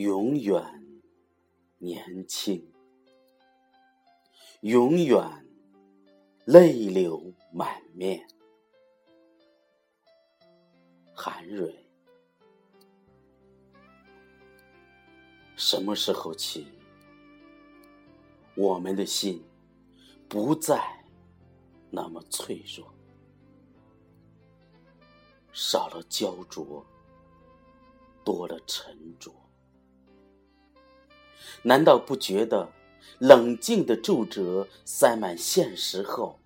永远年轻，永远泪流满面。韩蕊，什么时候起，我们的心不再那么脆弱，少了焦灼，多了沉着？难道不觉得冷静的皱褶塞满现实后，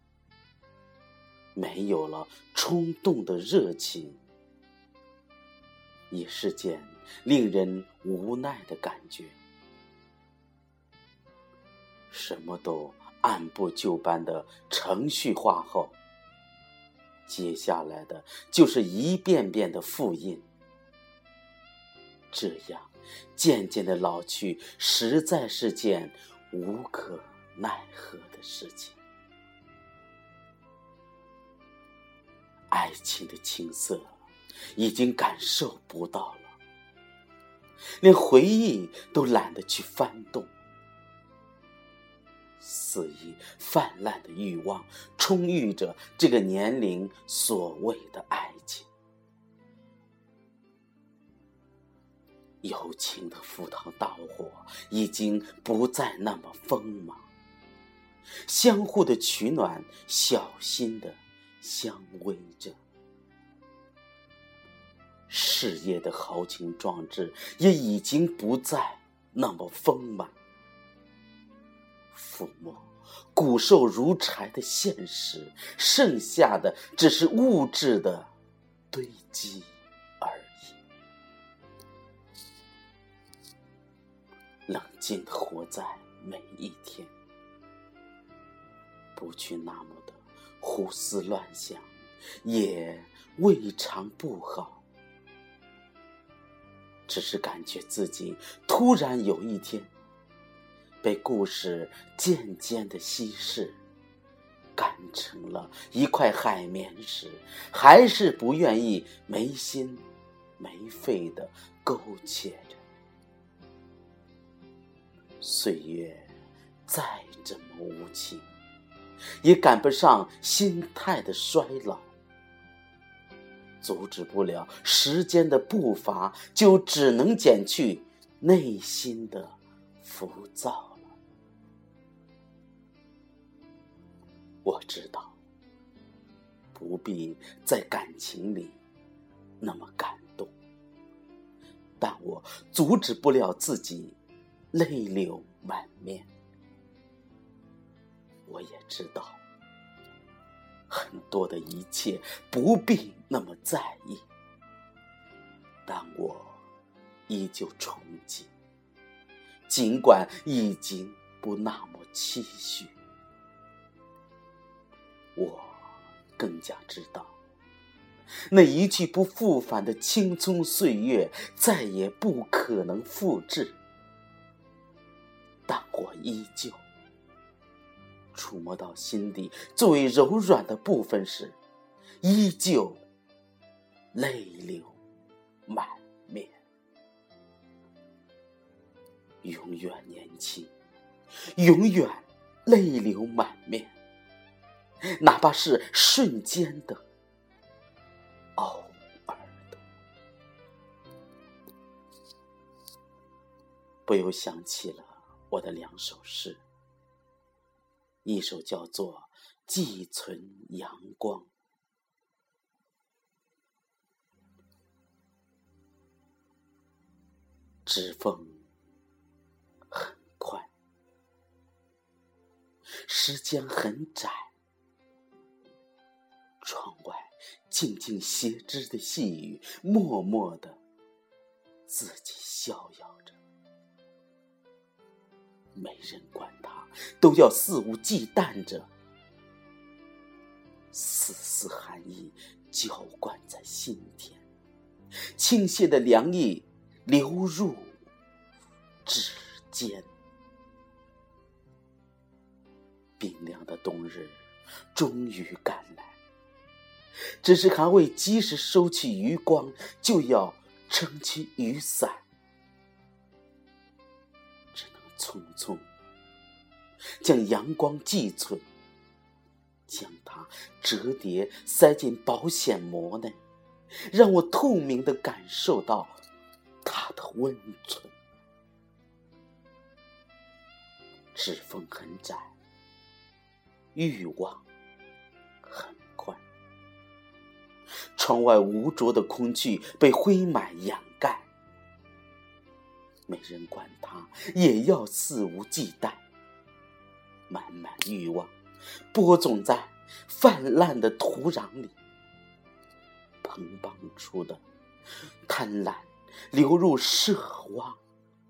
没有了冲动的热情，也是件令人无奈的感觉？什么都按部就班的程序化后，接下来的就是一遍遍的复印，这样。渐渐的老去，实在是件无可奈何的事情。爱情的青涩已经感受不到了，连回忆都懒得去翻动。肆意泛滥的欲望，充溢着这个年龄所谓的爱情。友情的赴汤蹈火已经不再那么锋芒，相互的取暖，小心的相偎着。事业的豪情壮志也已经不再那么丰满，抚摸骨瘦如柴的现实，剩下的只是物质的堆积。冷静的活在每一天，不去那么的胡思乱想，也未尝不好。只是感觉自己突然有一天，被故事渐渐的稀释，干成了一块海绵时，还是不愿意没心没肺的苟且着。岁月再怎么无情，也赶不上心态的衰老。阻止不了时间的步伐，就只能减去内心的浮躁了。我知道，不必在感情里那么感动，但我阻止不了自己。泪流满面，我也知道，很多的一切不必那么在意，但我依旧憧憬，尽管已经不那么期许。我更加知道，那一去不复返的青葱岁月，再也不可能复制。我依旧触摸到心底最柔软的部分时，依旧泪流满面。永远年轻，永远泪流满面，哪怕是瞬间的、偶尔的。不由想起了。我的两首诗，一首叫做《寄存阳光》，指缝很宽，时间很窄，窗外静静斜织的细雨，默默的自己逍遥着。没人管他，都要肆无忌惮着，丝丝寒意浇灌在心田，倾泻的凉意流入指尖。冰凉的冬日终于赶来，只是还未及时收起余光，就要撑起雨伞。匆匆将阳光寄存，将它折叠塞进保险膜内，让我透明的感受到它的温存。指缝很窄，欲望很宽。窗外无着的空气被灰霾掩，没人管它，也要肆无忌惮。满满欲望播种在泛滥的土壤里，蓬邦出的贪婪流入奢望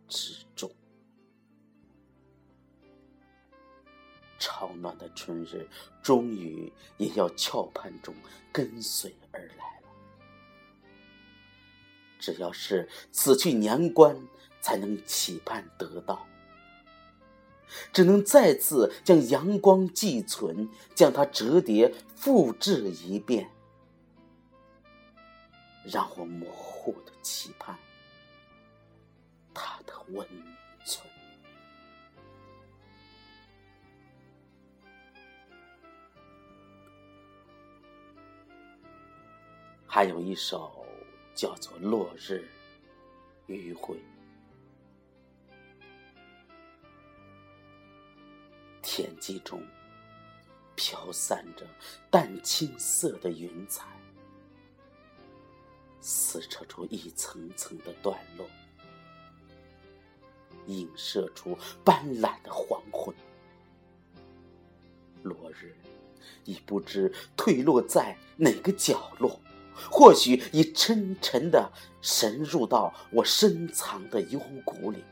之中。潮暖的春日，终于也要翘盼中跟随而来了。只要是此去年关，才能期盼得到。只能再次将阳光寄存，将它折叠复制一遍，让我模糊的期盼它的温存。还有一首叫做《落日余晖》，其中飘散着淡青色的云彩，撕扯出一层层的段落，映射出斑斓的黄昏。落日已不知退落在哪个角落。或许已沉沉的深入到我深藏的幽谷里，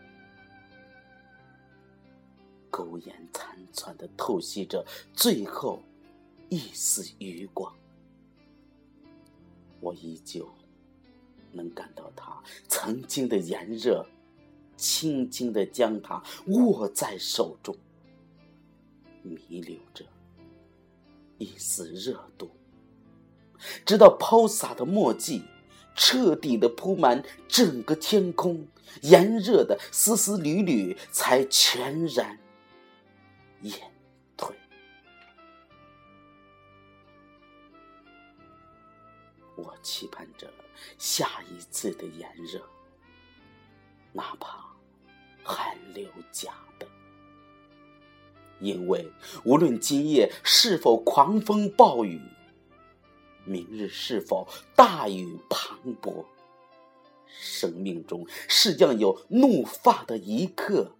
苟延残喘的透析着最后一丝余光。我依旧能感到它曾经的炎热，轻轻的将它握在手中，弥留着一丝热度。直到抛洒的墨迹彻底的铺满整个天空，炎热的丝丝缕缕才全然隐退。我期盼着下一次的炎热，哪怕汗流浃背，因为无论今夜是否狂风暴雨。明日是否大雨磅礴？生命中是将有怒发的一刻，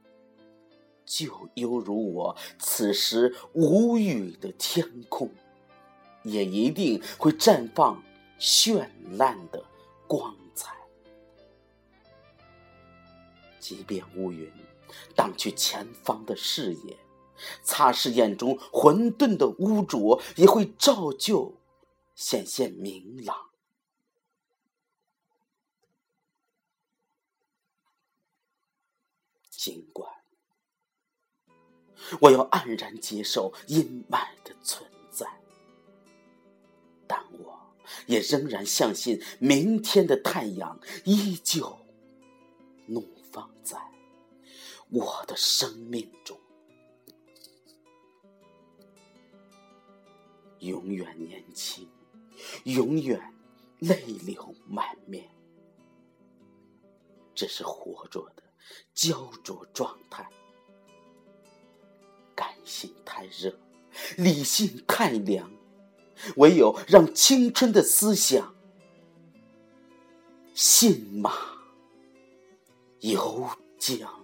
就犹如我此时无语的天空，也一定会绽放绚烂的光彩。即便乌云挡去前方的视野，擦拭眼中混沌的污浊，也会照旧。显现明朗。尽管我要黯然接受阴霾的存在，但我也仍然相信明天的太阳依旧怒放在我的生命中，永远年轻。永远泪流满面，这是活着的焦灼状态。心太热，理性太凉，唯有让青春的思想信马由缰。